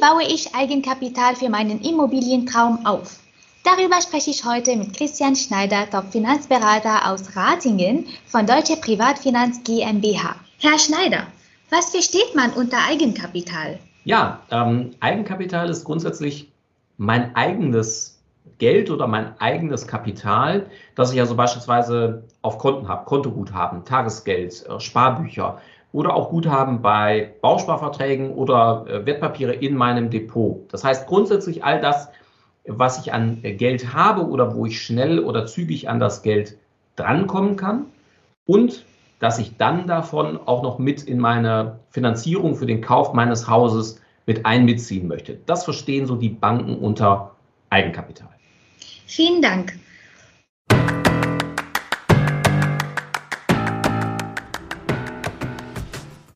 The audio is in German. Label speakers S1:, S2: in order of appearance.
S1: baue ich Eigenkapital für meinen Immobilientraum auf? Darüber spreche ich heute mit Christian Schneider, Top-Finanzberater aus Ratingen von Deutsche Privatfinanz GmbH. Herr Schneider, was versteht man unter Eigenkapital?
S2: Ja, ähm, Eigenkapital ist grundsätzlich mein eigenes Geld oder mein eigenes Kapital, das ich also beispielsweise auf Konten habe, Kontoguthaben, Tagesgeld, äh, Sparbücher oder auch Guthaben bei Bausparverträgen oder äh, Wertpapiere in meinem Depot. Das heißt grundsätzlich all das, was ich an Geld habe oder wo ich schnell oder zügig an das Geld drankommen kann und dass ich dann davon auch noch mit in meine Finanzierung für den Kauf meines Hauses mit einbeziehen möchte. Das verstehen so die Banken unter Eigenkapital.
S1: Vielen Dank.